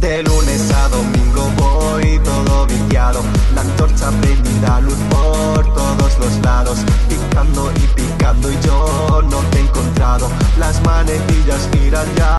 De lunes a domingo voy todo viciado La antorcha prendida, luz por todos los lados. Picando y picando y yo no te he encontrado. Las manecillas giran ya